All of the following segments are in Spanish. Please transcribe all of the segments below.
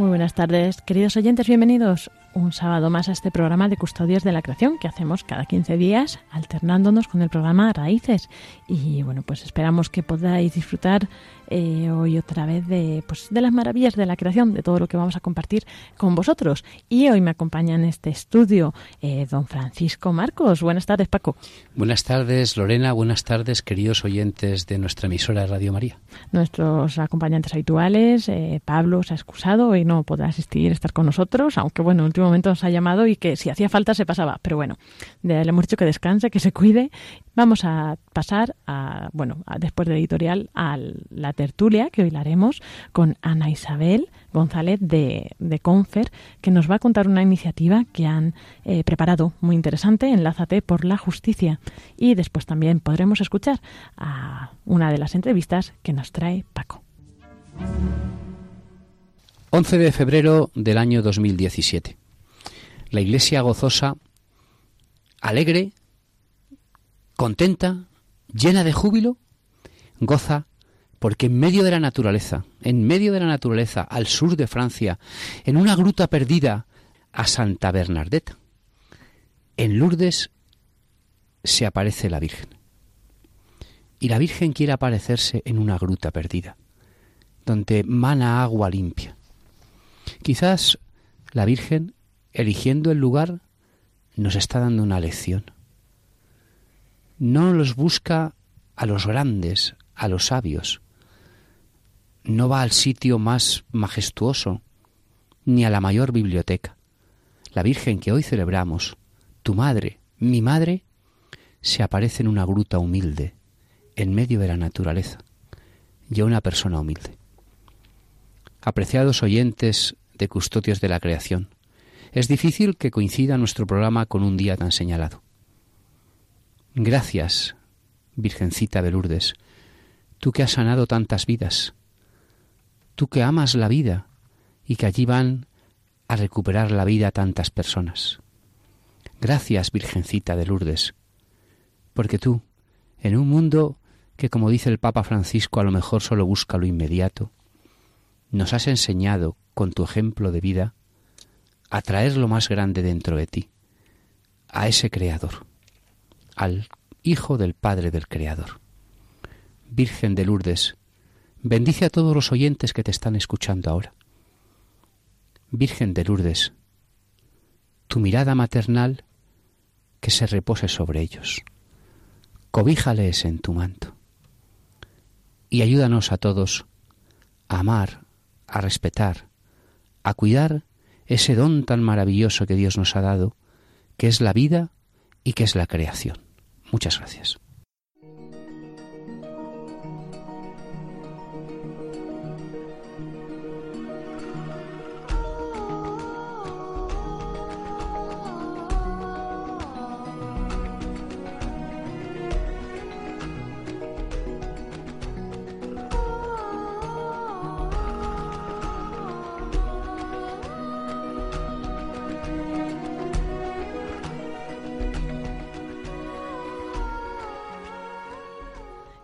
Muy buenas tardes, queridos oyentes, bienvenidos un sábado más a este programa de Custodios de la Creación que hacemos cada 15 días, alternándonos con el programa Raíces. Y bueno, pues esperamos que podáis disfrutar eh, hoy otra vez de, pues, de las maravillas de la creación, de todo lo que vamos a compartir con vosotros. Y hoy me acompaña en este estudio eh, don Francisco Marcos. Buenas tardes, Paco. Buenas tardes, Lorena. Buenas tardes, queridos oyentes de nuestra emisora Radio María. Nuestros acompañantes habituales, eh, Pablo se ha excusado, y no podrá asistir, estar con nosotros, aunque bueno, último momento nos ha llamado y que si hacía falta se pasaba. Pero bueno, le hemos dicho que descanse, que se cuide. Vamos a pasar, a, bueno, después del editorial, a la tertulia que hoy la haremos con Ana Isabel González de, de Confer, que nos va a contar una iniciativa que han eh, preparado muy interesante, Enlázate por la Justicia. Y después también podremos escuchar a una de las entrevistas que nos trae Paco. 11 de febrero del año 2017. La iglesia gozosa, alegre, contenta, llena de júbilo, goza porque en medio de la naturaleza, en medio de la naturaleza, al sur de Francia, en una gruta perdida a Santa Bernadette, en Lourdes se aparece la Virgen. Y la Virgen quiere aparecerse en una gruta perdida, donde mana agua limpia. Quizás la Virgen, eligiendo el lugar, nos está dando una lección. No los busca a los grandes, a los sabios. No va al sitio más majestuoso, ni a la mayor biblioteca. La Virgen que hoy celebramos, tu madre, mi madre, se aparece en una gruta humilde, en medio de la naturaleza, y a una persona humilde. Apreciados oyentes de Custodios de la Creación, es difícil que coincida nuestro programa con un día tan señalado. Gracias, Virgencita de Lourdes, tú que has sanado tantas vidas, tú que amas la vida y que allí van a recuperar la vida tantas personas. Gracias, Virgencita de Lourdes, porque tú, en un mundo que, como dice el Papa Francisco, a lo mejor solo busca lo inmediato, nos has enseñado, con tu ejemplo de vida, a traer lo más grande dentro de ti, a ese Creador, al Hijo del Padre del Creador. Virgen de Lourdes, bendice a todos los oyentes que te están escuchando ahora. Virgen de Lourdes, tu mirada maternal que se repose sobre ellos. Cobíjales en tu manto. Y ayúdanos a todos a amar, a respetar, a cuidar ese don tan maravilloso que Dios nos ha dado, que es la vida y que es la creación. Muchas gracias.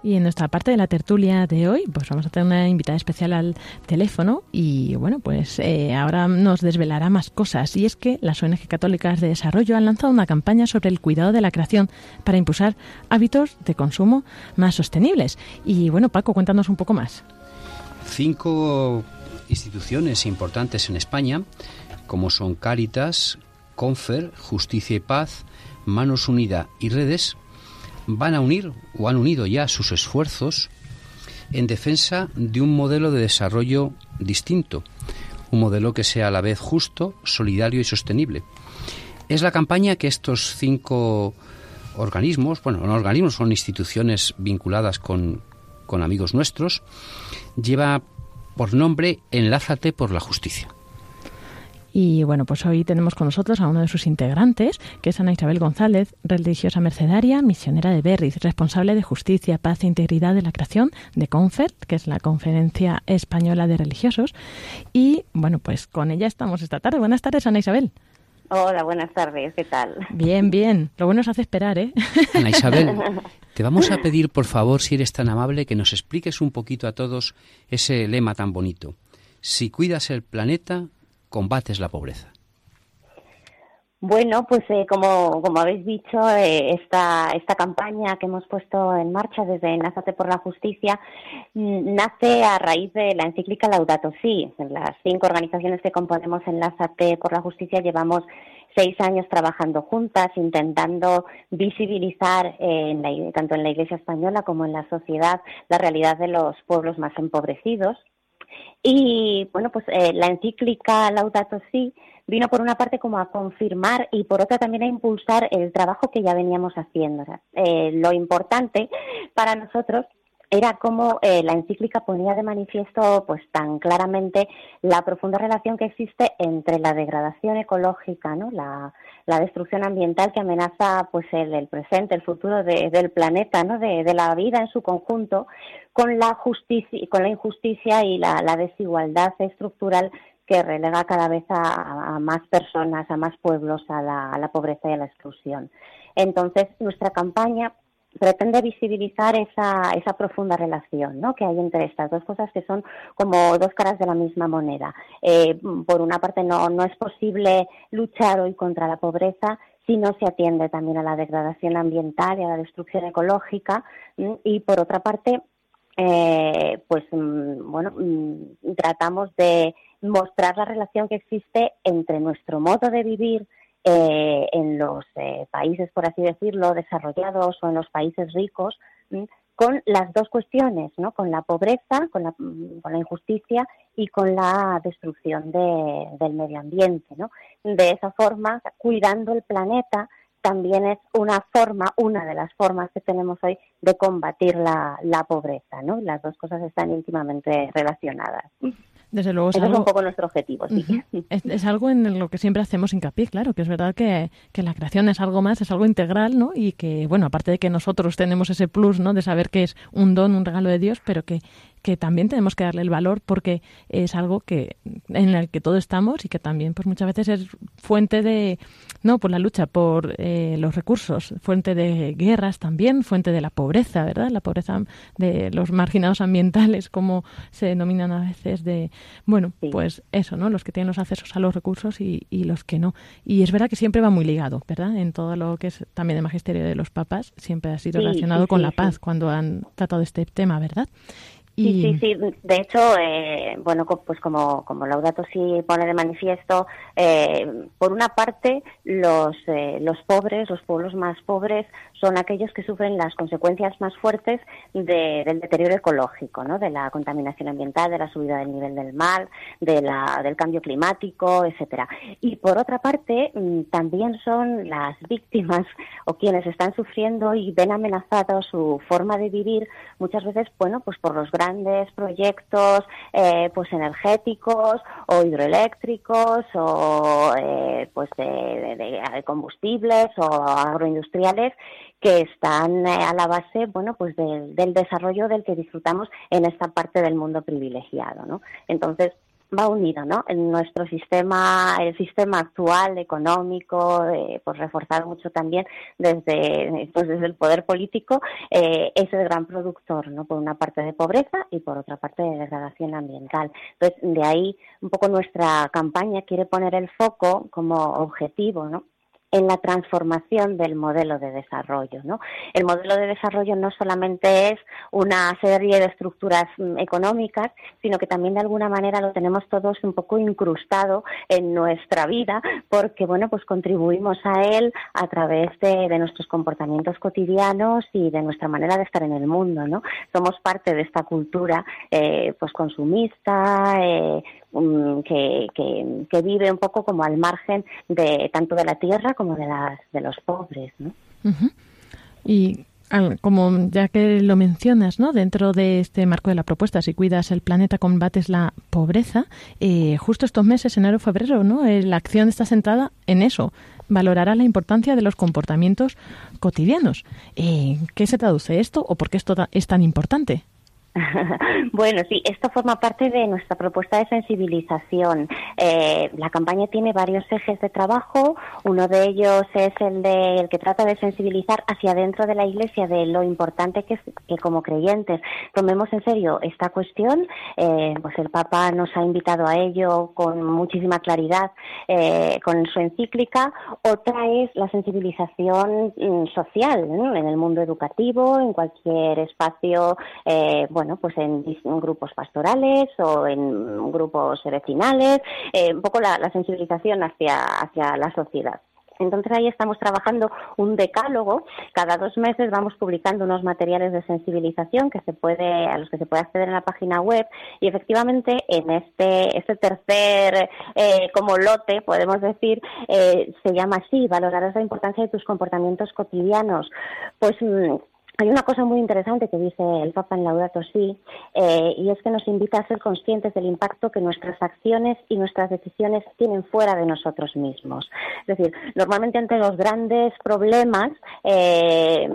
Y en nuestra parte de la tertulia de hoy, pues vamos a tener una invitada especial al teléfono y bueno, pues eh, ahora nos desvelará más cosas. Y es que las ONG católicas de desarrollo han lanzado una campaña sobre el cuidado de la creación para impulsar hábitos de consumo más sostenibles. Y bueno, Paco, cuéntanos un poco más. Cinco instituciones importantes en España, como son Cáritas, Confer, Justicia y Paz, Manos Unida y Redes, van a unir o han unido ya sus esfuerzos en defensa de un modelo de desarrollo distinto, un modelo que sea a la vez justo, solidario y sostenible. Es la campaña que estos cinco organismos, bueno, no organismos, son instituciones vinculadas con, con amigos nuestros, lleva por nombre Enlázate por la Justicia. Y bueno, pues hoy tenemos con nosotros a uno de sus integrantes, que es Ana Isabel González, religiosa mercedaria, misionera de Berriz, responsable de justicia, paz e integridad de la creación de CONFERT, que es la Conferencia Española de Religiosos. Y bueno, pues con ella estamos esta tarde. Buenas tardes, Ana Isabel. Hola, buenas tardes, ¿qué tal? Bien, bien. Lo bueno es hace esperar, ¿eh? Ana Isabel, te vamos a pedir, por favor, si eres tan amable, que nos expliques un poquito a todos ese lema tan bonito. Si cuidas el planeta, combates la pobreza? Bueno, pues eh, como, como habéis dicho, eh, esta, esta campaña que hemos puesto en marcha desde Názate por la Justicia mm, nace a raíz de la encíclica Laudato Si. Las cinco organizaciones que componemos Enlázate por la Justicia llevamos seis años trabajando juntas, intentando visibilizar eh, tanto en la Iglesia española como en la sociedad la realidad de los pueblos más empobrecidos y bueno, pues eh, la encíclica Laudato Si vino por una parte como a confirmar y por otra también a impulsar el trabajo que ya veníamos haciendo. Eh, lo importante para nosotros era como eh, la encíclica ponía de manifiesto pues tan claramente la profunda relación que existe entre la degradación ecológica, ¿no? la, destrucción ambiental que amenaza pues el, presente, el futuro del planeta, ¿no? De, la vida en su conjunto, con la justicia, con la injusticia y la, desigualdad estructural que relega cada vez a, más personas, a más pueblos a la, a la pobreza y a la exclusión. Entonces, nuestra campaña pretende visibilizar esa, esa profunda relación ¿no? que hay entre estas dos cosas que son como dos caras de la misma moneda. Eh, por una parte, no, no es posible luchar hoy contra la pobreza si no se atiende también a la degradación ambiental y a la destrucción ecológica. Y por otra parte, eh, pues mm, bueno, mm, tratamos de mostrar la relación que existe entre nuestro modo de vivir en los países, por así decirlo, desarrollados o en los países ricos, con las dos cuestiones, ¿no? Con la pobreza, con la, con la injusticia y con la destrucción del medio ambiente, ¿no? De esa forma, cuidando el planeta también es una forma, una de las formas que tenemos hoy de combatir la, la pobreza, ¿no? Las dos cosas están íntimamente relacionadas. Desde luego es, algo, un poco nuestro objetivo. ¿sí? es, algo en lo que siempre hacemos hincapié, claro, que es verdad que, que, la creación es algo más, es algo integral, ¿no? Y que, bueno, aparte de que nosotros tenemos ese plus, ¿no? De saber que es un don, un regalo de Dios, pero que que también tenemos que darle el valor porque es algo que en el que todos estamos y que también pues muchas veces es fuente de no por la lucha por eh, los recursos fuente de guerras también fuente de la pobreza verdad la pobreza de los marginados ambientales como se denominan a veces de bueno pues eso no los que tienen los accesos a los recursos y, y los que no. Y es verdad que siempre va muy ligado verdad en todo lo que es también el magisterio de los papas siempre ha sido relacionado con la paz cuando han tratado este tema verdad Sí, sí, sí. De hecho, eh, bueno, pues como, como Laudato sí pone de manifiesto, eh, por una parte, los, eh, los pobres, los pueblos más pobres, son aquellos que sufren las consecuencias más fuertes del deterioro ecológico, ¿no? de la contaminación ambiental, de la subida del nivel del mar, de la, del cambio climático, etcétera. Y por otra parte, mm, también son las víctimas o quienes están sufriendo y ven amenazado su forma de vivir, muchas veces, bueno, pues por los grandes grandes proyectos eh, pues energéticos o hidroeléctricos o eh, pues de, combustibles o agroindustriales que están eh, a la base bueno pues del desarrollo del que disfrutamos en esta parte del mundo privilegiado ¿no? entonces va unido, ¿no? En nuestro sistema, el sistema actual económico, eh, pues reforzado mucho también desde, pues desde el poder político, eh, es el gran productor, ¿no? Por una parte de pobreza y por otra parte de degradación ambiental. Entonces, de ahí un poco nuestra campaña quiere poner el foco como objetivo, ¿no? En la transformación del modelo de desarrollo. ¿no? El modelo de desarrollo no solamente es una serie de estructuras mm, económicas, sino que también de alguna manera lo tenemos todos un poco incrustado en nuestra vida, porque bueno, pues contribuimos a él a través de, nuestros comportamientos cotidianos y de nuestra manera de estar en el mundo. ¿no? Somos parte de esta cultura eh, pues consumista, eh, que, que, vive un poco como al margen de tanto de la tierra como de, las, de los pobres. ¿no? Y como ya que lo mencionas, ¿no? Dentro de este marco de la propuesta, si cuidas el planeta, combates la pobreza, eh, justo estos meses, enero, febrero, ¿no? Eh, la acción está centrada en eso. Valorará la importancia de los comportamientos cotidianos. Eh, ¿Qué se traduce esto o por qué esto es tan importante? bueno, sí, esto forma parte de nuestra propuesta de sensibilización. Eh, la campaña tiene varios ejes de trabajo. Uno de ellos es el, de, el que trata de sensibilizar hacia dentro de la Iglesia de lo importante que que como creyentes tomemos en serio esta cuestión. Eh, pues el Papa nos ha invitado a ello con muchísima claridad eh, con su encíclica. Otra es la sensibilización mm, social en el mundo educativo, en cualquier espacio, bueno pues en, grupos pastorales o en grupos vecinales, eh, un poco la, sensibilización hacia, hacia la sociedad. Entonces ahí estamos trabajando un decálogo. Cada dos meses vamos publicando unos materiales de sensibilización que se puede, a los que se puede acceder en la página web. Y efectivamente en este, este tercer eh, como lote, podemos decir, eh, se llama así, valorarás la importancia de tus comportamientos cotidianos. Pues mm, hay una cosa muy interesante que dice el Papa en Laudato Si, eh, y es que nos invita a ser conscientes del impacto que nuestras acciones y nuestras decisiones tienen fuera de nosotros mismos. Es decir, normalmente ante los grandes problemas, eh,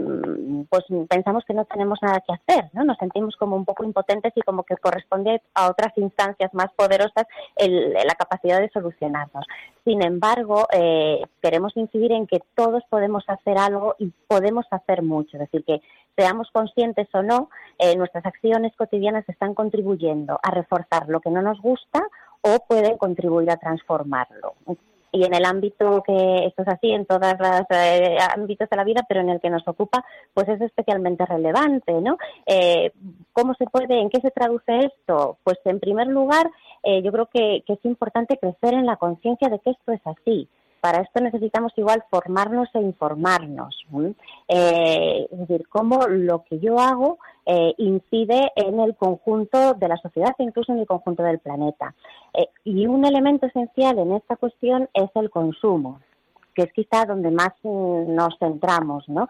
pues pensamos que no tenemos nada que hacer, ¿no? Nos sentimos como un poco impotentes y como que corresponde a otras instancias más poderosas la capacidad de solucionarnos. Sin embargo, eh, queremos incidir en que todos podemos hacer algo y podemos hacer mucho. Es decir, que seamos conscientes o no, eh, nuestras acciones cotidianas están contribuyendo a reforzar lo que no nos gusta o pueden contribuir a transformarlo. Y en el ámbito que esto es así, en todos los eh, ámbitos de la vida, pero en el que nos ocupa, pues es especialmente relevante, ¿no? Eh, ¿Cómo se puede, en qué se traduce esto? Pues en primer lugar, yo creo que es importante crecer en la conciencia de que esto es así para esto necesitamos igual formarnos e informarnos. Eh, es decir, cómo lo que yo hago eh, incide en el conjunto de la sociedad e incluso en el conjunto del planeta. Eh, y un elemento esencial en esta cuestión es el consumo que es quizá donde más mm, nos centramos, ¿no?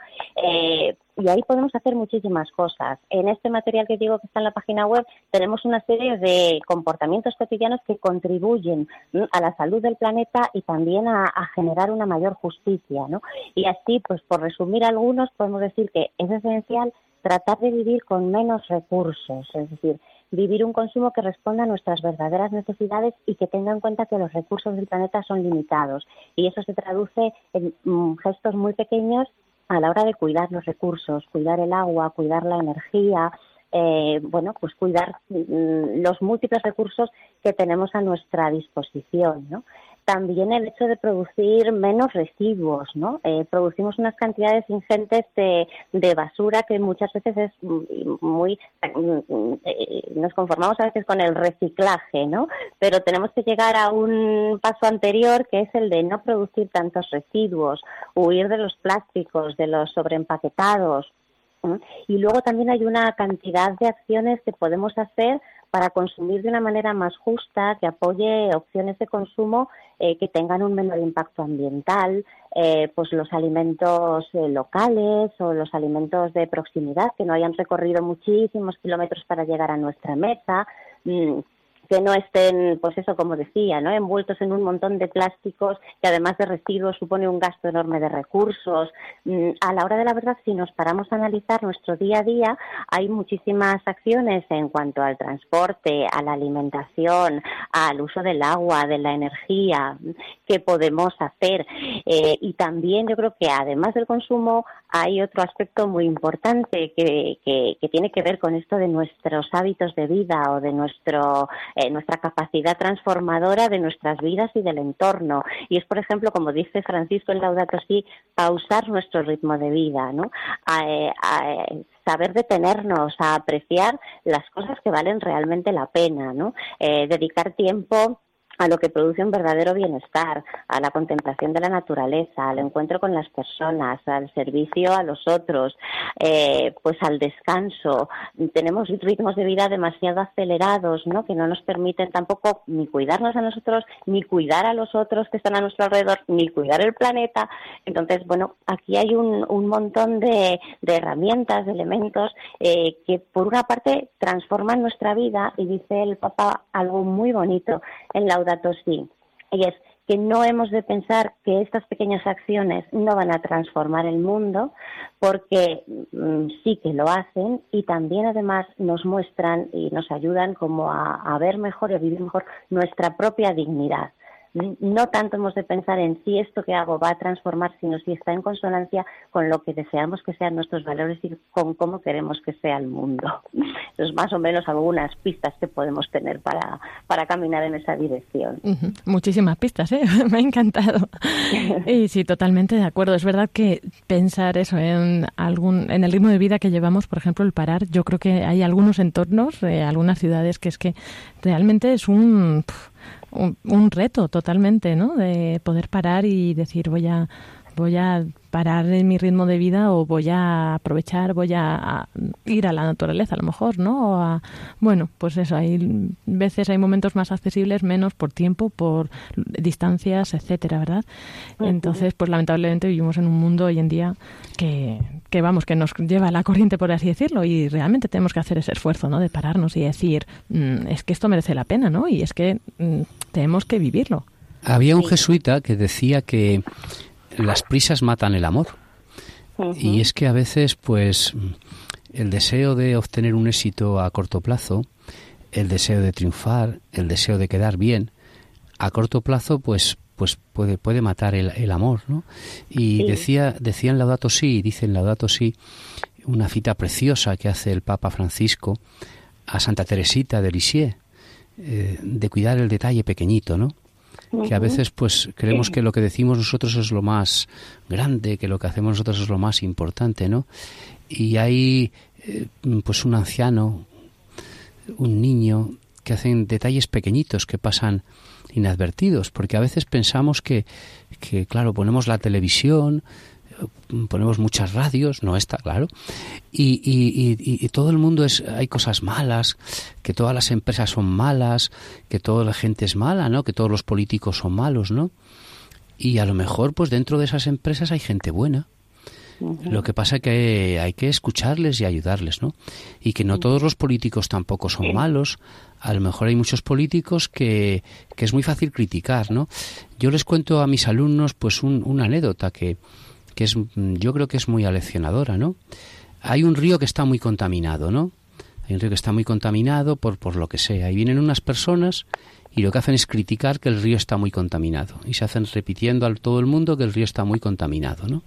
Y ahí podemos hacer muchísimas cosas. En este material que digo que está en la página web tenemos una serie de comportamientos cotidianos que contribuyen a la salud del planeta y también a, a, generar una mayor justicia, ¿no? Y así, pues por resumir algunos, podemos decir que es esencial tratar de vivir con menos recursos, es decir, vivir un consumo que responda a nuestras verdaderas necesidades y que tenga en cuenta que los recursos del planeta son limitados. Y eso se traduce en mm, gestos muy pequeños a la hora de cuidar los recursos, cuidar el agua, cuidar la energía, eh, bueno, pues cuidar mm, los múltiples recursos que tenemos a nuestra disposición, ¿no? También el hecho de producir menos residuos, ¿no? Eh, producimos unas cantidades ingentes de, basura que muchas veces es muy, eh, nos conformamos a veces con el reciclaje, ¿no? Pero tenemos que llegar a un paso anterior que es el de no producir tantos residuos, huir de los plásticos, de los sobreempaquetados, y luego también hay una cantidad de acciones que podemos hacer para consumir de una manera más justa, que apoye opciones de consumo eh, que tengan un menor impacto ambiental, eh, pues los alimentos eh, locales o los alimentos de proximidad que no hayan recorrido muchísimos kilómetros para llegar a nuestra mesa. Mm, que no estén, pues eso, como decía, ¿no? envueltos en un montón de plásticos que además de residuos supone un gasto enorme de recursos. Mm, a la hora de la verdad, si nos paramos a analizar nuestro día a día, hay muchísimas acciones en cuanto al transporte, a la alimentación, al uso del agua, de la energía que podemos hacer. Eh, y también yo creo que además del consumo hay otro aspecto muy importante que, que, tiene que ver con esto de nuestros hábitos de vida o de nuestro eh, nuestra capacidad transformadora de nuestras vidas y del entorno. Y es, por ejemplo, como dice Francisco en Laudato Si, pausar nuestro ritmo de vida, ¿no? A, saber detenernos, a apreciar las cosas que valen realmente la pena, ¿no? Eh, dedicar tiempo a lo que produce un verdadero bienestar, a la contemplación de la naturaleza, al encuentro con las personas, al servicio a los otros, eh, pues al descanso. Tenemos ritmos de vida demasiado acelerados, ¿no? Que no nos permiten tampoco ni cuidarnos a nosotros, ni cuidar a los otros que están a nuestro alrededor, ni cuidar el planeta. Entonces, bueno, aquí hay un, montón de, de, herramientas, de elementos eh, que por una parte transforman nuestra vida y dice el Papa algo muy bonito en la datos sí. Y es que no hemos de pensar que estas pequeñas acciones no van a transformar el mundo, porque mm, sí que lo hacen y también además nos muestran y nos ayudan como a, a ver mejor y a vivir mejor nuestra propia dignidad no tanto hemos de pensar en si esto que hago va a transformar, sino si está en consonancia con lo que deseamos que sean nuestros valores y con cómo queremos que sea el mundo. Es más o menos algunas pistas que podemos tener para, para caminar en esa dirección. Muchísimas pistas, ¿eh? me ha encantado. y sí, totalmente de acuerdo. Es verdad que pensar eso en, algún, en el ritmo de vida que llevamos, por ejemplo, el parar, yo creo que hay algunos entornos, eh, algunas ciudades que es que realmente es un un, reto totalmente, ¿no? De poder parar y decir voy a voy a parar en mi ritmo de vida o voy a aprovechar, voy a, ir a la naturaleza a lo mejor, ¿no? O a, bueno, pues eso, hay veces hay momentos más accesibles, menos por tiempo, por distancias, etcétera, ¿verdad? Entonces, pues lamentablemente vivimos en un mundo hoy en día que, que vamos, que nos lleva a la corriente, por así decirlo, y realmente tenemos que hacer ese esfuerzo, ¿no? De pararnos y decir, mm, es que esto merece la pena, ¿no? Y es que mm, tenemos que vivirlo. Había un jesuita que decía que las prisas matan el amor. Y es que a veces, pues, el deseo de obtener un éxito a corto plazo, el deseo de triunfar, el deseo de quedar bien, a corto plazo, pues, pues puede, puede matar el, amor, ¿no? Y decía, decía en Laudato Si, dice en Laudato Si, una cita preciosa que hace el Papa Francisco a Santa Teresita de Lisieux, eh, de cuidar el detalle pequeñito, ¿no? Que a veces pues creemos que lo que decimos nosotros es lo más grande, que lo que hacemos nosotros es lo más importante, ¿no? Y hay eh, pues un anciano, un niño que hacen detalles pequeñitos que pasan inadvertidos, porque a veces pensamos que, que claro, ponemos la televisión, ponemos muchas radios, no está, claro, y, y, y, todo el mundo es, hay cosas malas, que todas las empresas son malas, que toda la gente es mala, ¿no? Que todos los políticos son malos, ¿no? Y a lo mejor, pues dentro de esas empresas hay gente buena. Lo que pasa es que hay que escucharles y ayudarles, ¿no? Y que no todos los políticos tampoco son malos. A lo mejor hay muchos políticos que, que es muy fácil criticar, ¿no? Yo les cuento a mis alumnos, pues, un, una anécdota que, que es, yo creo que es muy aleccionadora, ¿no? Hay un río que está muy contaminado, ¿no? Hay un río que está muy contaminado por, por lo que sea. Y vienen unas personas y lo que hacen es criticar que el río está muy contaminado. Y se hacen repitiendo a todo el mundo que el río está muy contaminado, ¿no?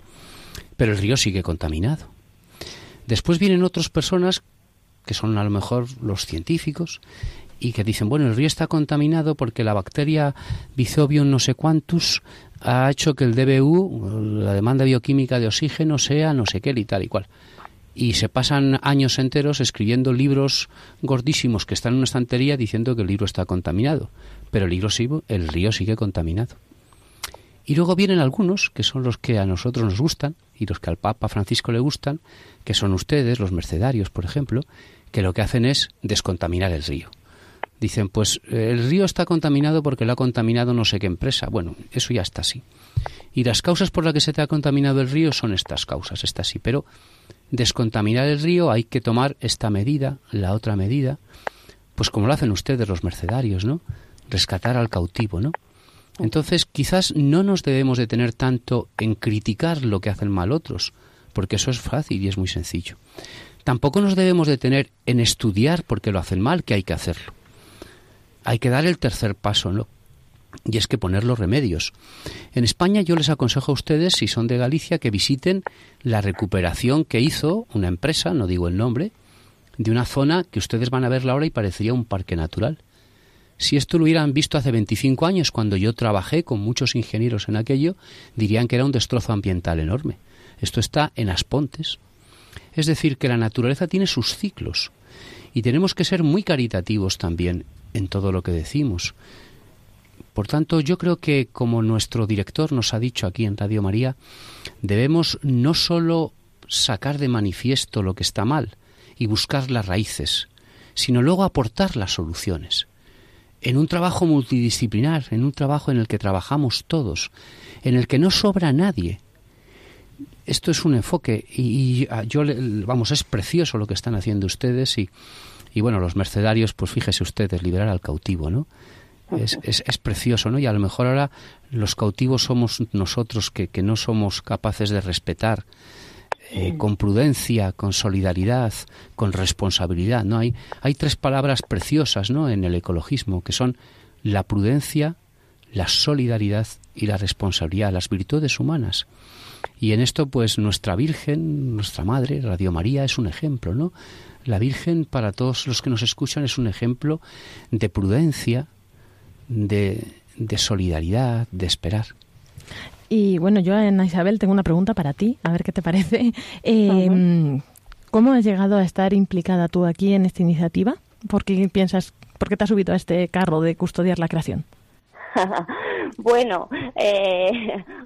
Pero el río sigue contaminado. Después vienen otras personas que son a lo mejor los científicos y que dicen, bueno, el río está contaminado porque la bacteria Bizobium no sé cuántos ha hecho que el DBU, la demanda bioquímica de oxígeno, sea no sé qué y tal y cual. Y se pasan años enteros escribiendo libros gordísimos que están en una estantería diciendo que el libro está contaminado. Pero el, libro, el río sigue contaminado. Y luego vienen algunos, que son los que a nosotros nos gustan y los que al Papa Francisco le gustan, que son ustedes, los mercedarios, por ejemplo, que lo que hacen es descontaminar el río. Dicen, pues el río está contaminado porque lo ha contaminado no sé qué empresa. Bueno, eso ya está así. Y las causas por las que se te ha contaminado el río son estas causas, estas sí. Pero descontaminar el río hay que tomar esta medida, la otra medida, pues como lo hacen ustedes los mercedarios, ¿no? Rescatar al cautivo, ¿no? Entonces, quizás no nos debemos detener tanto en criticar lo que hacen mal otros, porque eso es fácil y es muy sencillo. Tampoco nos debemos detener en estudiar porque lo hacen mal, que hay que hacerlo. Hay que dar el tercer paso, ¿no? Y es que poner los remedios. En España yo les aconsejo a ustedes, si son de Galicia, que visiten la recuperación que hizo una empresa, no digo el nombre, de una zona que ustedes van a verla ahora y parecería un parque natural. Si esto lo hubieran visto hace 25 años, cuando yo trabajé con muchos ingenieros en aquello, dirían que era un destrozo ambiental enorme. Esto está en Aspontes. Es decir, que la naturaleza tiene sus ciclos y tenemos que ser muy caritativos también en todo lo que decimos. Por tanto, yo creo que, como nuestro director nos ha dicho aquí en Radio María, debemos no sólo sacar de manifiesto lo que está mal y buscar las raíces, sino luego aportar las soluciones en un trabajo multidisciplinar, en un trabajo en el que trabajamos todos, en el que no sobra nadie. Esto es un enfoque y, ah, yo vamos es precioso lo que están haciendo ustedes y, y bueno los mercenarios pues fíjese ustedes liberar al cautivo, ¿no? Es, es, es, precioso, ¿no? Y a lo mejor ahora los cautivos somos nosotros que, que no somos capaces de respetar eh, con prudencia, con solidaridad, con responsabilidad. ¿no? Hay, hay tres palabras preciosas ¿no? en el ecologismo, que son la prudencia, la solidaridad y la responsabilidad, las virtudes humanas. Y en esto, pues nuestra Virgen, nuestra Madre, Radio María, es un ejemplo, ¿no? La Virgen, para todos los que nos escuchan, es un ejemplo de prudencia, de, de solidaridad, de esperar. Y bueno, yo, Ana Isabel, tengo una pregunta para ti, a ver qué te parece. Eh, ¿Cómo has llegado a estar implicada tú aquí en esta iniciativa? ¿Por qué piensas, por qué te has subido a este carro de custodiar la creación? bueno, eh,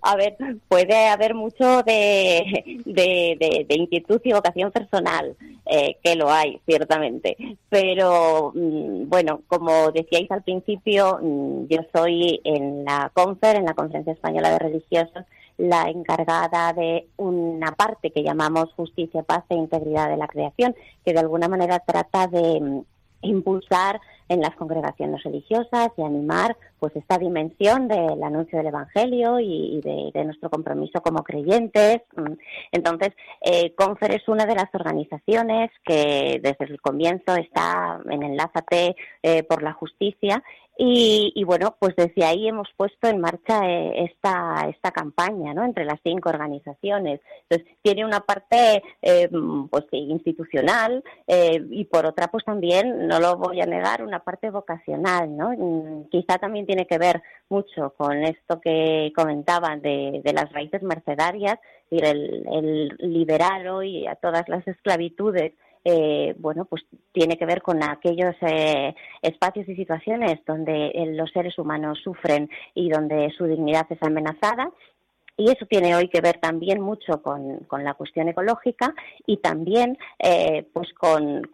a ver, puede haber mucho de, inquietud y vocación personal, eh, que lo hay, ciertamente. Pero, mm, bueno, como decíais al principio, mm, yo soy en la CONFER, en la Conferencia Española de Religiosos, la encargada de una parte que llamamos justicia, paz e integridad de la creación, que de alguna manera trata de mm, impulsar en las congregaciones religiosas y animar pues esta dimensión del anuncio del Evangelio y, de, nuestro compromiso como creyentes. Mm, entonces, eh, Confer es una de las organizaciones que desde el comienzo está en Enlázate eh, por la Justicia y, bueno, pues desde ahí hemos puesto en marcha eh, esta, esta campaña, ¿no? Entre las cinco organizaciones. Entonces, tiene una parte, eh, pues, institucional eh, y por otra, pues también, no lo voy a negar, una parte vocacional, ¿no? Mm, quizá también tiene que ver mucho con esto que comentaban de, las raíces mercedarias, el, el liberar hoy a todas las esclavitudes eh, bueno, pues tiene que ver con aquellos eh, espacios y situaciones donde los seres humanos sufren y donde su dignidad es amenazada y eso tiene hoy que ver también mucho con, la cuestión ecológica y también eh, pues con,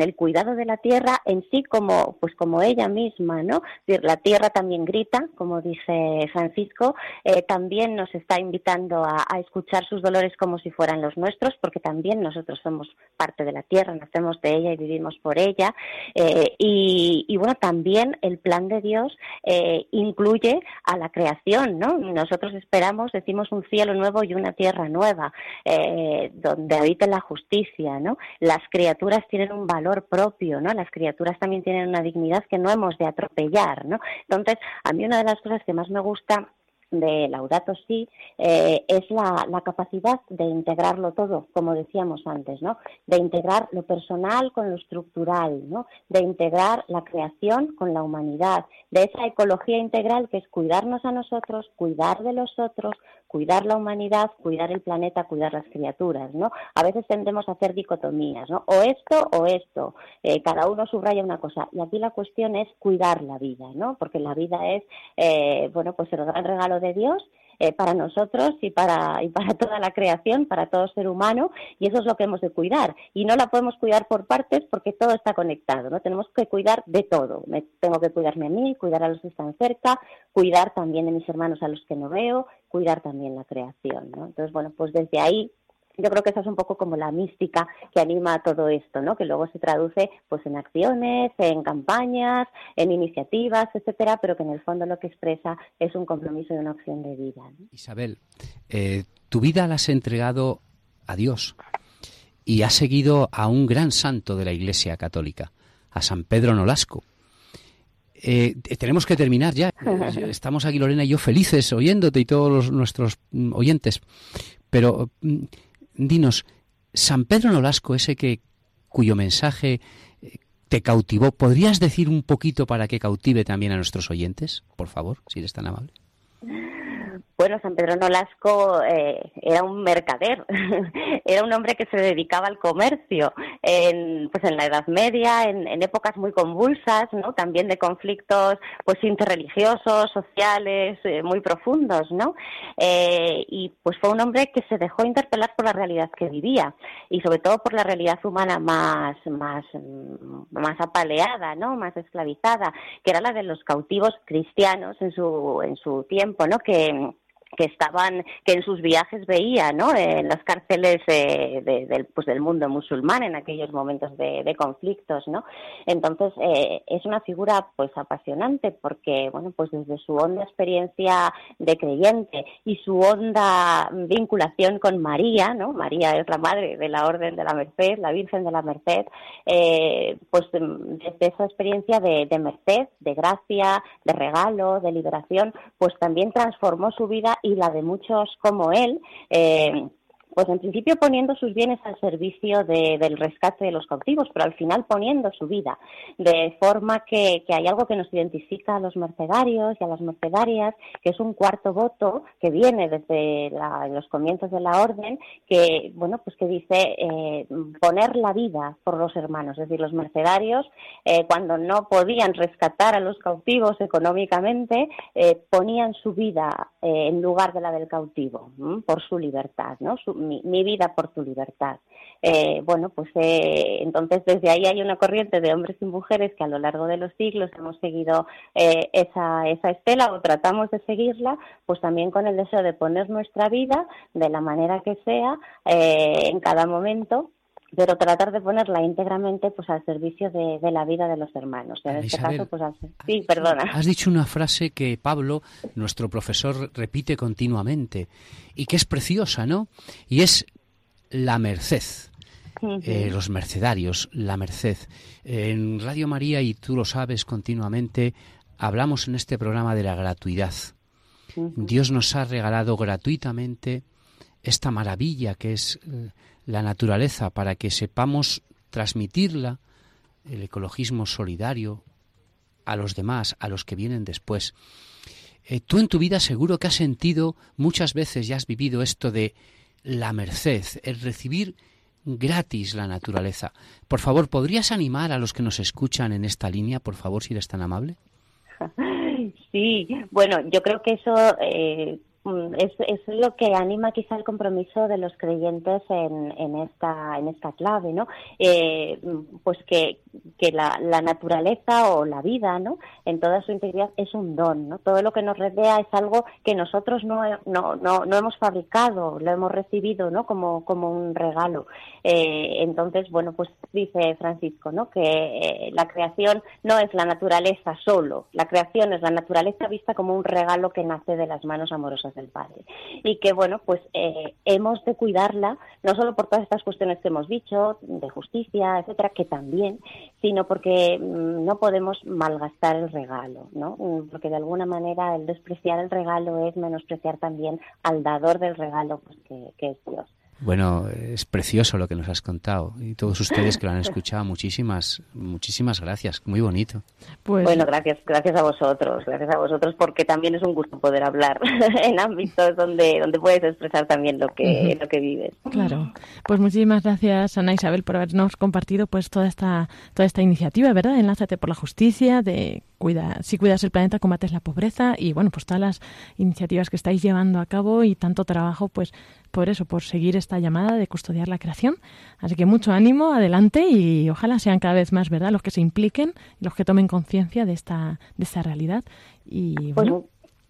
el cuidado de la tierra en sí como pues como ella misma no la tierra también grita como dice Francisco eh, también nos está invitando a, escuchar sus dolores como si fueran los nuestros porque también nosotros somos parte de la tierra nacemos de ella y vivimos por ella. Eh, y, y, bueno también el plan de Dios incluye a la creación no nosotros esperamos decimos un cielo nuevo y una tierra nueva, eh, donde habita la justicia, ¿no? Las criaturas tienen un valor propio, ¿no? Las criaturas también tienen una dignidad que no hemos de atropellar, ¿no? Entonces, a mí una de las cosas que más me gusta de Laudato Si eh, es la, la, capacidad de integrarlo todo, como decíamos antes, ¿no? De integrar lo personal con lo estructural, ¿no? De integrar la creación con la humanidad, de esa ecología integral que es cuidarnos a nosotros, cuidar de los otros, cuidar la humanidad, cuidar el planeta, cuidar las criaturas, ¿no? A veces tendemos a hacer dicotomías, ¿no? O esto o esto, eh, cada uno subraya una cosa. Y aquí la cuestión es cuidar la vida, ¿no? Porque la vida es, eh, bueno, pues el gran regalo de Dios eh, para nosotros y para, y para toda la creación, para todo ser humano, y eso es lo que hemos de cuidar. Y no la podemos cuidar por partes porque todo está conectado, ¿no? Tenemos que cuidar de todo. Me, tengo que cuidarme a mí, cuidar a los que están cerca, cuidar también de mis hermanos a los que no veo, cuidar también la creación, ¿no? Entonces, bueno, pues desde ahí yo creo que esa es un poco como la mística que anima a todo esto, ¿no? Que luego se traduce pues en acciones, en campañas, en iniciativas, etcétera, pero que en el fondo lo que expresa es un compromiso y una opción de vida. Isabel, eh, tu vida la has entregado a Dios y has seguido a un gran santo de la Iglesia Católica, a San Pedro Nolasco. Eh, tenemos que terminar ya. Estamos aquí, Lorena y yo, felices oyéndote y todos nuestros mm, oyentes. Pero mm, dinos, San Pedro Nolasco, ese que cuyo mensaje eh, te cautivó, ¿podrías decir un poquito para que cautive también a nuestros oyentes, por favor, si eres tan amable? Bueno, San Pedro Nolasco eh, era un mercader, era un hombre que se dedicaba al comercio, en, pues en la Edad Media, en, épocas muy convulsas, ¿no? También de conflictos, pues interreligiosos, sociales, eh, muy profundos, ¿no? Eh, y pues fue un hombre que se dejó interpelar por la realidad que vivía y sobre todo por la realidad humana más, más, más apaleada, ¿no? Más esclavizada, que era la de los cautivos cristianos en su, en su tiempo, ¿no? Que que estaban, que en sus viajes veía, ¿no? En las cárceles eh, del, pues del mundo musulmán en aquellos momentos de, conflictos, ¿no? Entonces eh, es una figura, pues apasionante porque, bueno, pues desde su honda experiencia de creyente y su honda vinculación con María, ¿no? María es la madre de la Orden de la Merced, la Virgen de la Merced, eh, pues desde esa experiencia de, de merced, de gracia, de regalo, de liberación, pues también transformó su vida y la de muchos como él, eh, pues en principio poniendo sus bienes al servicio del rescate de los cautivos, pero al final poniendo su vida, de forma que, hay algo que nos identifica a los mercedarios y a las mercedarias, que es un cuarto voto que viene desde los comienzos de la orden, que bueno pues que dice eh, poner la vida por los hermanos, es decir, los mercedarios eh, cuando no podían rescatar a los cautivos económicamente ponían su vida en lugar de la del cautivo por su libertad, ¿no? Mi, vida por tu libertad. Eh, bueno, pues eh, entonces desde ahí hay una corriente de hombres y mujeres que a lo largo de los siglos hemos seguido eh, esa, esa estela o tratamos de seguirla, pues también con el deseo de poner nuestra vida de la manera que sea en cada momento pero tratar de ponerla íntegramente pues al servicio de, la vida de los hermanos. En este caso, pues sí, perdona. Has dicho una frase que Pablo, nuestro profesor, repite continuamente y que es preciosa, ¿no? Y es la merced. Eh, los mercedarios, la merced. En Radio María, y tú lo sabes continuamente, hablamos en este programa de la gratuidad. Dios nos ha regalado gratuitamente esta maravilla que es eh, la naturaleza para que sepamos transmitirla, el ecologismo solidario, a los demás, a los que vienen después. Eh, tú en tu vida seguro que has sentido muchas veces y has vivido esto de la merced, el recibir gratis la naturaleza. Por favor, ¿podrías animar a los que nos escuchan en esta línea, por favor, si eres tan amable? Sí, bueno, yo creo que eso eh, es, es, lo que anima quizá el compromiso de los creyentes en, en esta en esta clave no eh, pues que, que la, la, naturaleza o la vida no en toda su integridad es un don no todo lo que nos rodea es algo que nosotros no no, no, no hemos fabricado lo hemos recibido no como como un regalo. Eh, entonces bueno pues dice Francisco no que eh, la creación no es la naturaleza solo la creación es la naturaleza vista como un regalo que nace de las manos amorosas del Padre. Y que, bueno, pues eh, hemos de cuidarla, no solo por todas estas cuestiones que hemos dicho, de justicia, etcétera, que también, sino porque mm, no podemos malgastar el regalo, ¿no? Mm, porque de alguna manera el despreciar el regalo es menospreciar también al dador del regalo, pues que es Dios. Bueno, es precioso lo que nos has contado y todos ustedes que lo han escuchado, muchísimas, muchísimas gracias, muy bonito. Pues... Bueno, gracias, gracias a vosotros, gracias a vosotros porque también es un gusto poder hablar en ámbitos donde, donde puedes expresar también lo que, lo que vives. Claro, pues muchísimas gracias Ana Isabel por habernos compartido pues toda esta, toda esta iniciativa, ¿verdad? Enlázate por la justicia, de cuida, si cuidas el planeta combates la pobreza y bueno, pues todas las iniciativas que estáis llevando a cabo y tanto trabajo pues por eso, por seguir esta llamada de custodiar la creación. Así que mucho ánimo, adelante y ojalá sean cada vez más, ¿verdad?, los que se impliquen, los que tomen conciencia de esta, de esta realidad. Y bueno,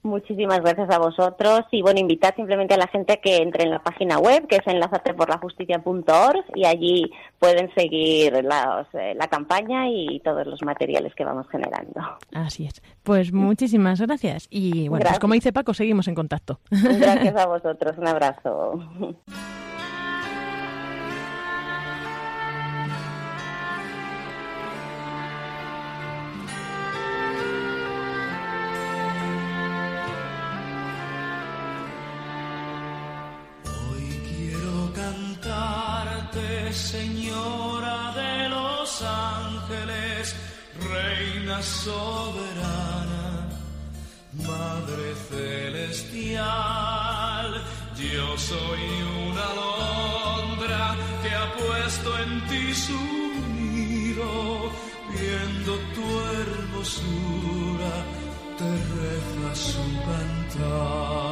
Muchísimas gracias a vosotros y bueno, invitar simplemente a la gente que entre en la página web que es enlazateporlajusticia.org y allí pueden seguir eh, la campaña y todos los materiales que vamos generando. Así es. Pues muchísimas gracias y bueno, pues como dice Paco, seguimos en contacto. Gracias a vosotros, un abrazo. Señora de los ángeles, Reina soberana, Madre celestial, yo soy una alondra que ha puesto en ti su nido, viendo tu hermosura, te reza su cantar.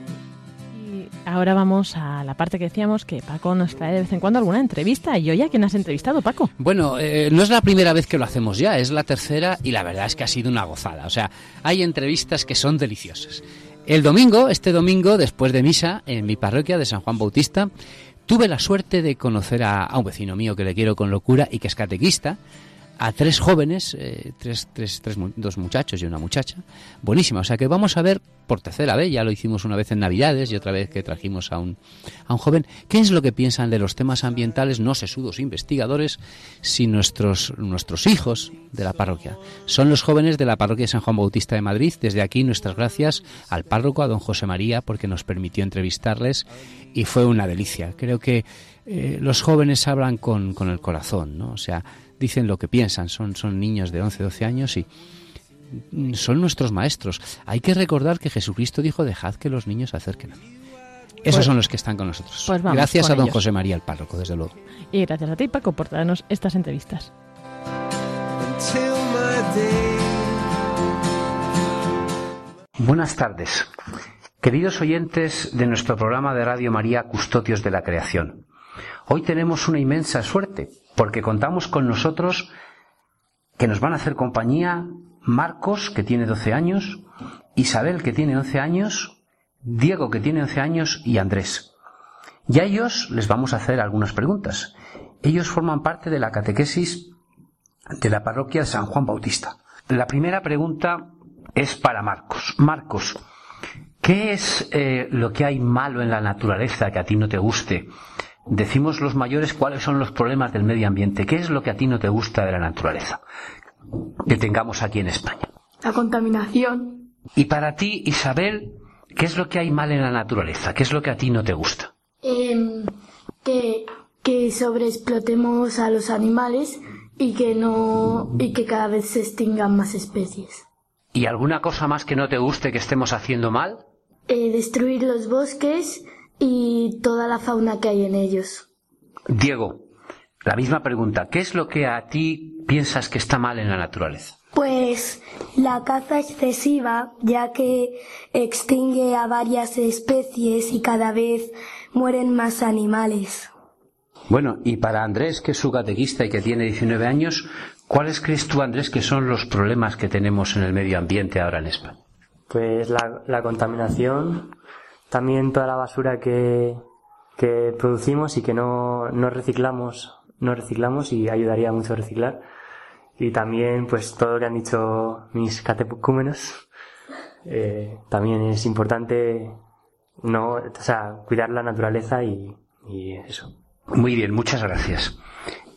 Ahora vamos a la parte que decíamos que Paco nos trae de vez en cuando alguna entrevista. Y hoy a quién has entrevistado, Paco. Bueno, eh, no es la primera vez que lo hacemos ya, es la tercera y la verdad es que ha sido una gozada. O sea, hay entrevistas que son deliciosas. El domingo, este domingo, después de misa, en mi parroquia de San Juan Bautista, tuve la suerte de conocer a un vecino mío que le quiero con locura y que es catequista, a tres jóvenes, eh, tres, tres, tres, dos muchachos y una muchacha, buenísima. O sea que vamos a ver por tercera vez, ya lo hicimos una vez en Navidades y otra vez que trajimos a un, a un joven, qué es lo que piensan de los temas ambientales, no sesudos investigadores, si nuestros, nuestros hijos de la parroquia. Son los jóvenes de la parroquia de San Juan Bautista de Madrid. Desde aquí nuestras gracias al párroco, a don José María, porque nos permitió entrevistarles y fue una delicia. Creo que eh, los jóvenes hablan con, con el corazón, ¿no? O sea, dicen lo que piensan, son, son niños de 11, 12 años y son nuestros maestros. Hay que recordar que Jesucristo dijo, dejad que los niños se acerquen a mí. Esos Pues- son los que están con nosotros. pues vamos Gracias con a don ellos. José María, el párroco, desde luego. Y gracias a ti, Paco, por darnos estas entrevistas. Buenas tardes. Queridos oyentes de nuestro programa de Radio María Custodios de la Creación. Hoy tenemos una inmensa suerte porque contamos con nosotros que nos van a hacer compañía Marcos, que tiene 12 años, Isabel, que tiene 11 años, Diego, que tiene 11 años, y Andrés. Y a ellos les vamos a hacer algunas preguntas. Ellos forman parte de la catequesis de la parroquia de San Juan Bautista. La primera pregunta es para Marcos. Marcos, ¿qué es eh, lo que hay malo en la naturaleza que a ti no te guste? Decimos los mayores cuáles son los problemas del medio ambiente. ¿Qué es lo que a ti no te gusta de la naturaleza que tengamos aquí en España? La contaminación, Y para ti, Isabel, ¿qué es lo que hay mal en la naturaleza? ¿Qué es lo que a ti no te gusta? em, que, que sobreexplotemos a los animales y que no y que cada vez se extingan más especies. ¿Y alguna cosa más que no te guste que estemos haciendo mal? Eh, destruir los bosques y toda la fauna que hay en ellos. Diego, la misma pregunta. ¿Qué es lo que a ti piensas que está mal en la naturaleza? Pues la caza excesiva, ya que extingue a varias especies y cada vez mueren más animales. Bueno, y para Andrés, que es su catequista y que tiene 19 años, ¿cuáles crees tú, Andrés, que son los problemas que tenemos en el medio ambiente ahora en España? Pues la, la contaminación, también toda la basura que, que producimos y que no, no reciclamos, no reciclamos y ayudaría mucho a reciclar. Y también, pues todo lo que han dicho mis catecúmenos, eh, también es importante no, o sea, cuidar la naturaleza y, y eso. Muy bien, muchas gracias.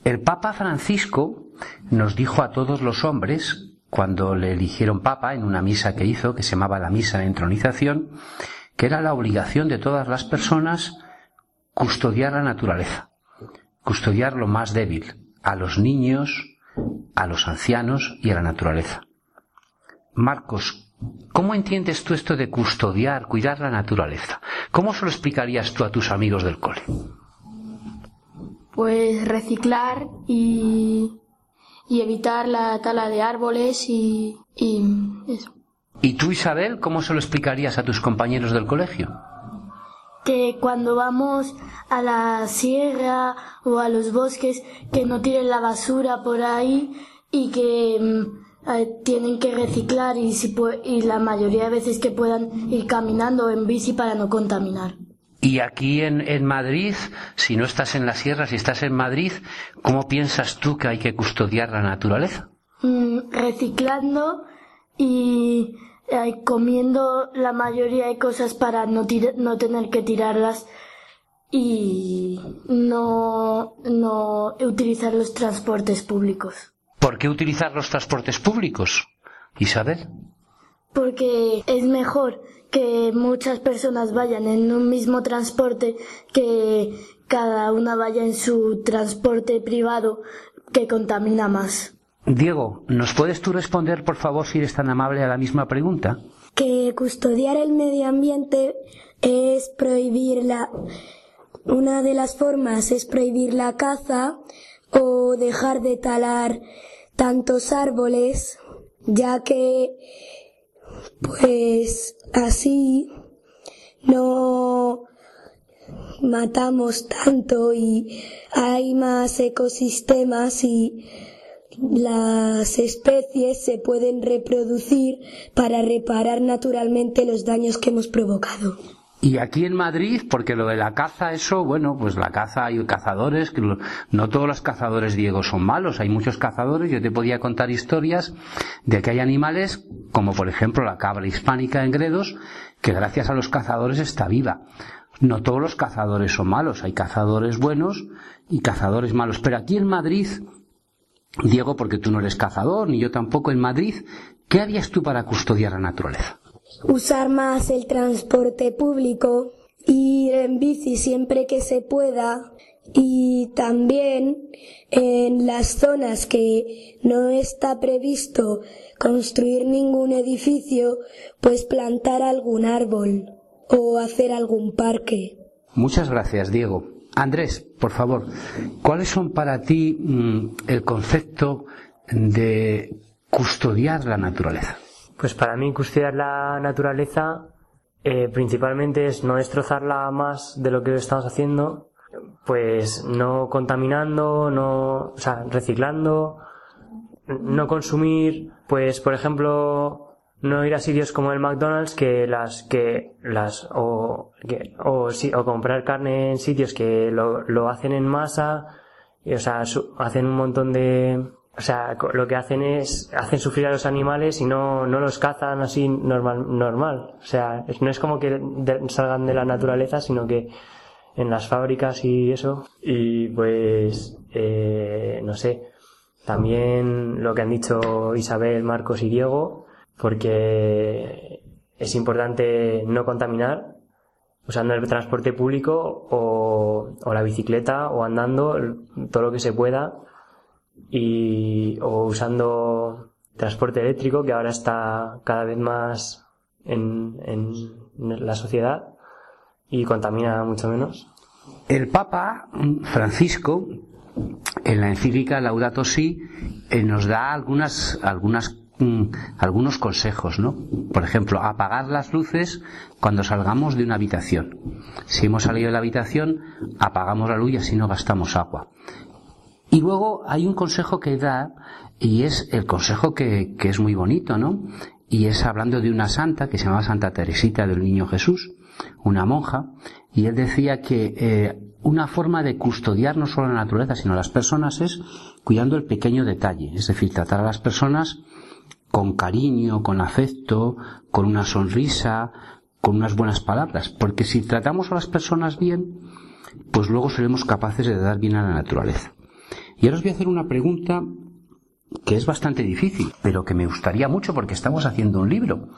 El Papa Francisco nos dijo a todos los hombres, cuando le eligieron Papa en una misa que hizo, que se llamaba la misa de entronización, que era la obligación de todas las personas custodiar la naturaleza, custodiar lo más débil, a los niños, a los ancianos y a la naturaleza. Marcos, ¿cómo entiendes tú esto de custodiar, cuidar la naturaleza? ¿Cómo se lo explicarías tú a tus amigos del cole? Pues reciclar y, y evitar la tala de árboles y, y eso. ¿Y tú, Isabel, cómo se lo explicarías a tus compañeros del colegio? Que cuando vamos a la sierra o a los bosques, que no tiren la basura por ahí y que mm, eh, tienen que reciclar y, si y la mayoría de veces que puedan ir caminando en bici para no contaminar. Y aquí en, en Madrid, si no estás en la sierra, si estás en Madrid, ¿cómo piensas tú que hay que custodiar la naturaleza? Mm, reciclando y eh, comiendo la mayoría de cosas para no, no tener que tirarlas y no, no utilizar los transportes públicos. ¿Por qué utilizar los transportes públicos? Isabel. Porque es mejor que muchas personas vayan en un mismo transporte, que cada una vaya en su transporte privado, que contamina más. Diego, ¿nos puedes tú responder, por favor, si eres tan amable, a la misma pregunta? Que custodiar el medio ambiente es prohibir la... Una de las formas es prohibir la caza o dejar de talar tantos árboles, ya que pues así no matamos tanto y hay más ecosistemas y las especies se pueden reproducir para reparar naturalmente los daños que hemos provocado. Y aquí en Madrid, porque lo de la caza, eso, bueno, pues la caza hay cazadores, que no todos los cazadores, Diego, son malos, hay muchos cazadores, yo te podía contar historias de que hay animales, como por ejemplo la cabra hispánica en Gredos, que gracias a los cazadores está viva. No todos los cazadores son malos, hay cazadores buenos y cazadores malos, pero aquí en Madrid, Diego, porque tú no eres cazador, ni yo tampoco, en Madrid, ¿qué harías tú para custodiar la naturaleza? usar más el transporte público, ir en bici siempre que se pueda y también en las zonas que no está previsto construir ningún edificio, pues plantar algún árbol o hacer algún parque. Muchas gracias, Diego. Andrés, por favor, ¿cuáles son para ti mm, el concepto de custodiar la naturaleza? Pues para mí custodiar la naturaleza eh, principalmente es no destrozarla más de lo que estamos haciendo, pues no contaminando, no, o sea, reciclando, no consumir, pues por ejemplo, no ir a sitios como el McDonald's que las que las o que, o, o comprar carne en sitios que lo, lo hacen en masa, y, o sea, hacen un montón de o sea, lo que hacen es, hacen sufrir a los animales y no, no los cazan así normal, normal. O sea, no es como que salgan de la naturaleza, sino que en las fábricas y eso. Y pues, eh, no sé, también lo que han dicho Isabel, Marcos y Diego, porque es importante no contaminar usando el transporte público o, la bicicleta o andando todo lo que se pueda y, o usando transporte eléctrico que ahora está cada vez más en, en la sociedad y contamina mucho menos. El Papa Francisco, en la encíclica Laudato Si, eh, nos da algunas, algunas, algunos consejos, ¿no? Por ejemplo, apagar las luces cuando salgamos de una habitación. Si hemos salido de la habitación, apagamos la luz y así no gastamos agua. Y luego hay un consejo que da, y es el consejo que, es muy bonito, ¿no? Y es hablando de una santa que se llamaba Santa Teresita del Niño Jesús, una monja, y él decía que eh, una forma de custodiar no solo la naturaleza, sino las personas es cuidando el pequeño detalle, es decir, tratar a las personas con cariño, con afecto, con una sonrisa, con unas buenas palabras, porque si tratamos a las personas bien, pues luego seremos capaces de dar bien a la naturaleza. Y ahora os voy a hacer una pregunta que es bastante difícil, pero que me gustaría mucho porque estamos haciendo un libro.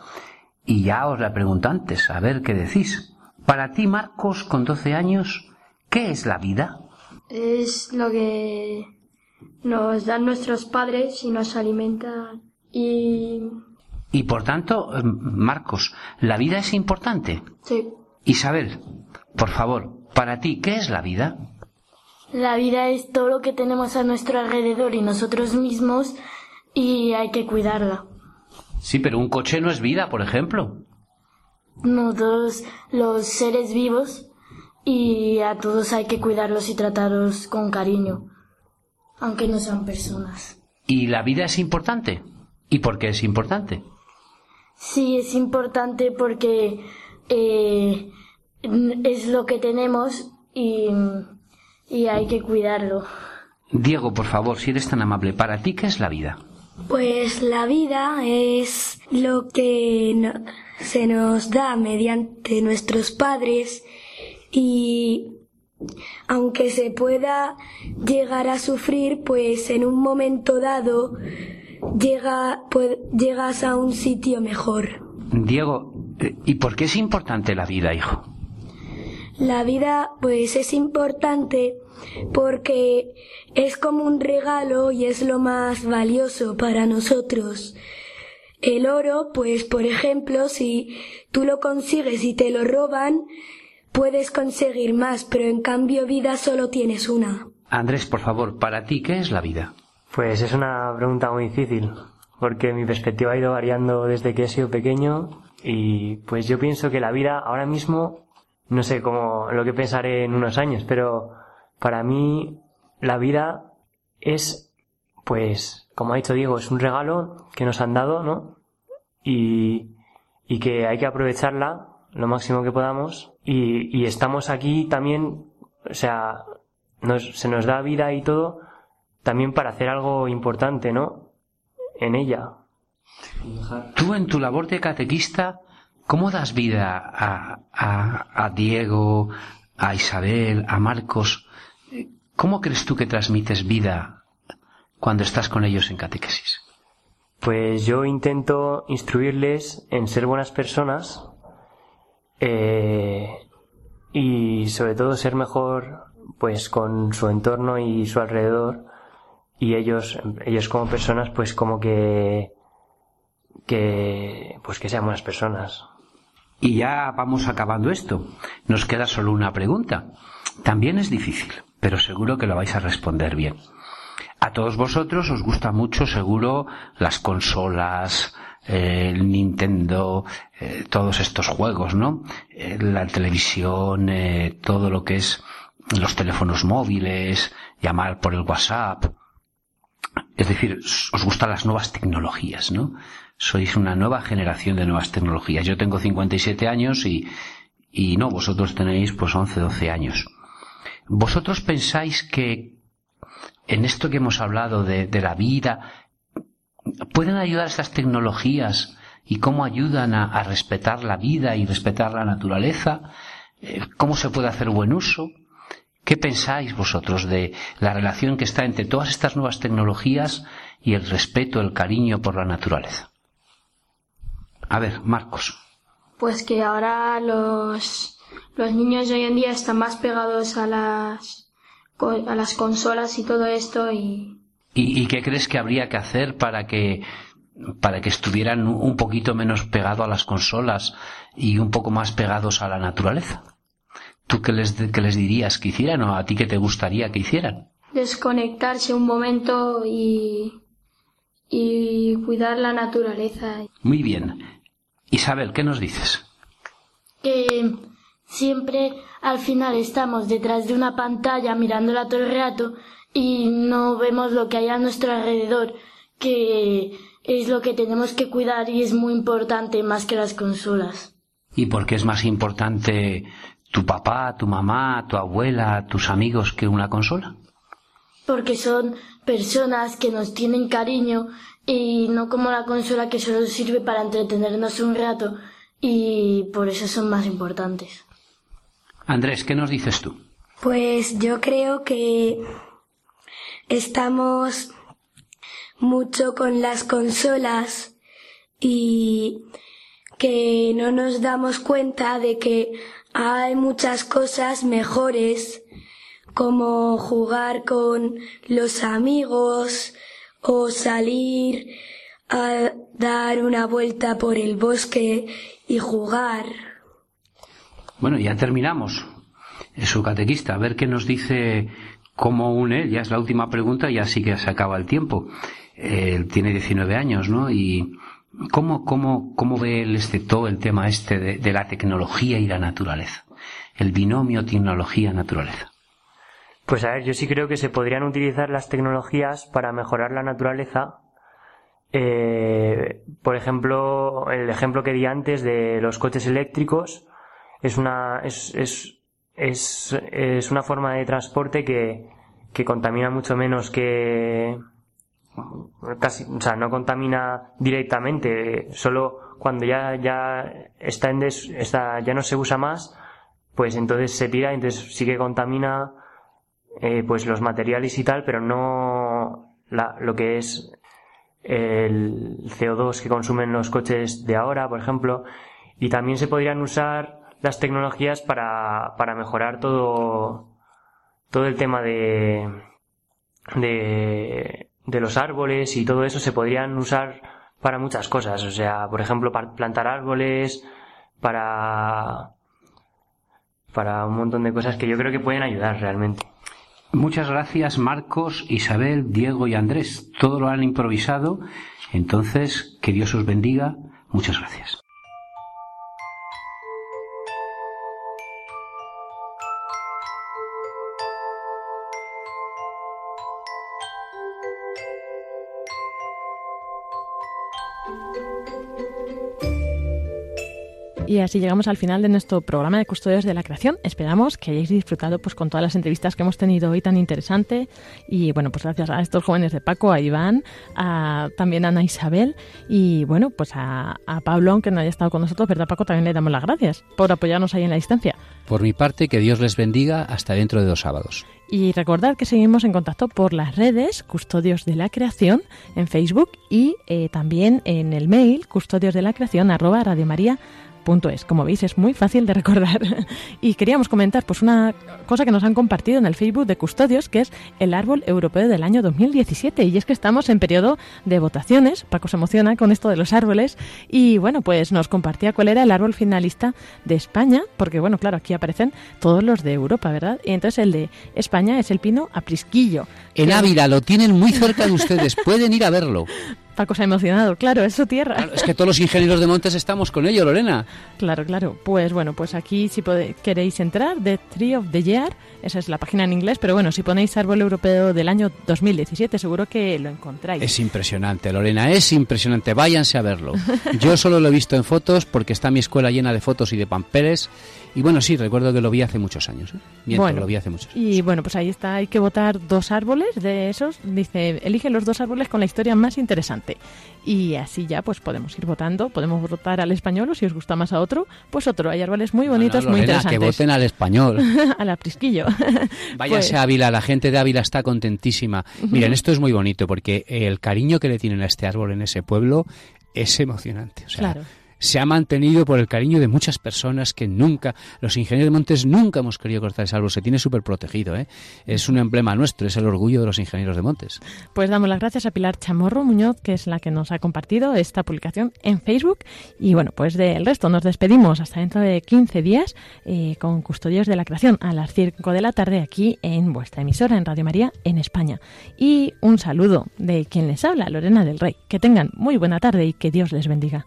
Y ya os la pregunto antes, a ver qué decís. Para ti, Marcos, con 12 años, ¿qué es la vida? Es lo que nos dan nuestros padres y nos alimentan y... Y por tanto, em, Marcos, ¿la vida es importante? Sí. Isabel, por favor, para ti, ¿qué es la vida? La vida es todo lo que tenemos a nuestro alrededor y nosotros mismos y hay que cuidarla. Sí, pero un coche no es vida, por ejemplo. No, todos los seres vivos y a todos hay que cuidarlos y tratarlos con cariño, aunque no sean personas. ¿Y la vida es importante? ¿Y por qué es importante? Sí, es importante porque eh, es lo que tenemos y y hay que cuidarlo. Diego, por favor, si eres tan amable, ¿para ti qué es la vida? Pues la vida es lo que se nos da mediante nuestros padres y aunque se pueda llegar a sufrir, pues en un momento dado llega, pues, llegas a un sitio mejor. Diego, Eh, ¿Y por qué es importante la vida, hijo? La vida pues es importante porque es como un regalo y es lo más valioso para nosotros. El oro, pues por ejemplo, si tú lo consigues y te lo roban, puedes conseguir más, pero en cambio vida solo tienes una. Andrés, por favor, para ti, ¿qué es la vida? Pues es una pregunta muy difícil, porque mi perspectiva ha ido variando desde que he sido pequeño y pues yo pienso que la vida ahora mismo, no sé cómo lo que pensaré en unos años, pero para mí la vida es, pues, como ha dicho Diego, es un regalo que nos han dado, ¿no? Y, y que hay que aprovecharla lo máximo que podamos y, y estamos aquí también, o sea, nos, se nos da vida y todo también para hacer algo importante, ¿no? En ella. Tú en tu labor de catequista, ¿cómo das vida a, a, a Diego, a Isabel, a Marcos? ¿Cómo crees tú que transmites vida cuando estás con ellos en catequesis? Pues yo intento instruirles en ser buenas personas eh, y sobre todo ser mejor pues con su entorno y su alrededor y ellos ellos como personas pues como que que pues que sean buenas personas y ya vamos acabando esto nos queda solo una pregunta también es difícil pero seguro que lo vais a responder bien a todos vosotros os gusta mucho seguro las consolas el Nintendo, eh, todos estos juegos, ¿no? Eh, la televisión, eh, todo lo que es los teléfonos móviles, llamar por el WhatsApp. Es decir, os gustan las nuevas tecnologías, ¿no? Sois una nueva generación de nuevas tecnologías. Yo tengo 57 años y, y no, vosotros tenéis pues 11, 12 años. ¿Vosotros pensáis que en esto que hemos hablado de, de la vida, pueden ayudar estas tecnologías y cómo ayudan a, a respetar la vida y respetar la naturaleza? Eh, ¿Cómo se puede hacer buen uso? ¿Qué pensáis vosotros de la relación que está entre todas estas nuevas tecnologías y el respeto, el cariño por la naturaleza? A ver, Marcos. Pues que ahora los, los niños de hoy en día están más pegados a las, a las consolas y todo esto y... ¿Y, y qué crees que habría que hacer para que para que estuvieran un poquito menos pegados a las consolas y un poco más pegados a la naturaleza? ¿Tú qué les, qué les dirías que hicieran o a ti qué te gustaría que hicieran? Desconectarse un momento y, y cuidar la naturaleza. Muy bien. Isabel, ¿qué nos dices? Que siempre al final estamos detrás de una pantalla mirándola todo el rato y no vemos lo que hay a nuestro alrededor, que es lo que tenemos que cuidar y es muy importante más que las consolas. ¿Y por qué es más importante tu papá, tu mamá, tu abuela, tus amigos que una consola? Porque son personas que nos tienen cariño y no como la consola que solo sirve para entretenernos un rato y por eso son más importantes. Andrés, ¿qué nos dices tú? Pues yo creo que estamos mucho con las consolas y que no nos damos cuenta de que hay muchas cosas mejores como jugar con los amigos o salir a dar una vuelta por el bosque y jugar. Bueno, ya terminamos. Su catequista. A ver qué nos dice cómo une. Ya es la última pregunta y así que se acaba el tiempo. Él tiene 19 años, ¿no? Y ¿cómo, cómo, cómo ve él este, todo el tema este de, de la tecnología y la naturaleza? El binomio tecnología-naturaleza. Pues a ver, yo sí creo que se podrían utilizar las tecnologías para mejorar la naturaleza. Eh, por ejemplo, el ejemplo que di antes de los coches eléctricos es una, es, es, es, es una forma de transporte que, que contamina mucho menos que casi, o sea, no contamina directamente, solo cuando ya, ya está en des, está, ya no se usa más, pues entonces se tira, entonces sí que contamina eh, pues los materiales y tal, pero no lo que es el CO2 que consumen los coches de ahora, por ejemplo. Y también se podrían usar las tecnologías para, para mejorar todo, todo el tema de, de los árboles y todo eso se podrían usar para muchas cosas. O sea, por ejemplo, para plantar árboles, para, para un montón de cosas que yo creo que pueden ayudar realmente. Muchas gracias Marcos, Isabel, Diego y Andrés. Todo lo han improvisado. Entonces, que Dios os bendiga. Muchas gracias. Y así llegamos al final de nuestro programa de Custodios de la Creación. Esperamos que hayáis disfrutado pues con todas las entrevistas que hemos tenido hoy tan interesante. Y bueno, pues gracias a estos jóvenes de Paco, a Iván, a, también a Ana Isabel y bueno, pues a, a Pablo, aunque no haya estado con nosotros, ¿verdad Paco? También le damos las gracias por apoyarnos ahí en la distancia. Por mi parte, que Dios les bendiga hasta dentro de dos sábados. Y recordad que seguimos en contacto por las redes Custodios de la Creación en Facebook y eh, también en el mail custodios de la creación arroba es. Como veis, es muy fácil de recordar. y queríamos comentar pues una cosa que nos han compartido en el Facebook de Custodios, que es el árbol europeo del año 2017. Y es que estamos en periodo de votaciones. Paco se emociona con esto de los árboles. Y bueno, pues nos compartía cuál era el árbol finalista de España, porque bueno, claro, aquí aparecen todos los de Europa, ¿verdad? Y entonces el de España es el pino aprisquillo. En Ávila, lo tienen muy cerca de ustedes, pueden ir a verlo. Paco se ha emocionado, claro, es su tierra. Claro, es que todos los ingenieros de montes estamos con ello, Lorena. Claro, claro. Pues bueno, pues aquí si queréis entrar, The Tree of the Year, esa es la página en inglés, pero bueno, si ponéis árbol europeo del año 2017, seguro que lo encontráis. Es impresionante, Lorena, es impresionante. Váyanse a verlo. Yo solo lo he visto en fotos porque está mi escuela llena de fotos y de pampeles y bueno, sí, recuerdo que lo vi hace muchos años. ¿eh? bueno, lo vi hace muchos años. Y bueno, pues ahí está, hay que votar dos árboles de esos. Dice, elige los dos árboles con la historia más interesante. Y así ya pues podemos ir votando, podemos votar al español o si os gusta más a otro, pues otro. Hay árboles muy bonitos, muy interesantes. que voten al español. al aprisquillo. Váyase pues a Ávila, la gente de Ávila está contentísima. Miren, esto es muy bonito porque el cariño que le tienen a este árbol en ese pueblo es emocionante. O sea, claro se ha mantenido por el cariño de muchas personas que nunca, los ingenieros de montes nunca hemos querido cortar ese árbol, se tiene súper protegido, ¿eh? es un emblema nuestro, es el orgullo de los ingenieros de montes. Pues damos las gracias a Pilar Chamorro Muñoz, que es la que nos ha compartido esta publicación en Facebook, y bueno, pues del resto nos despedimos hasta dentro de 15 días eh, con Custodios de la Creación a las 5 de la tarde aquí en vuestra emisora en Radio María en España. Y un saludo de quien les habla, Lorena del Rey. Que tengan muy buena tarde y que Dios les bendiga.